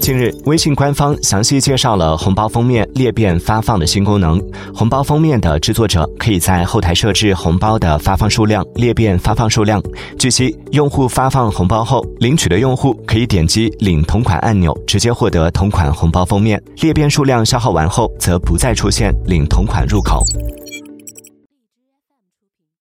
近日微信官方详细介绍了红包封面裂变发放的新功能红包封面的制作者可以在后台设置红包的发放数量裂变发放数量据悉用户发放红包后领取的用户可以点击领同款按钮直接获得同款红包封面。裂变数量消耗完后则不再出现领同款入口。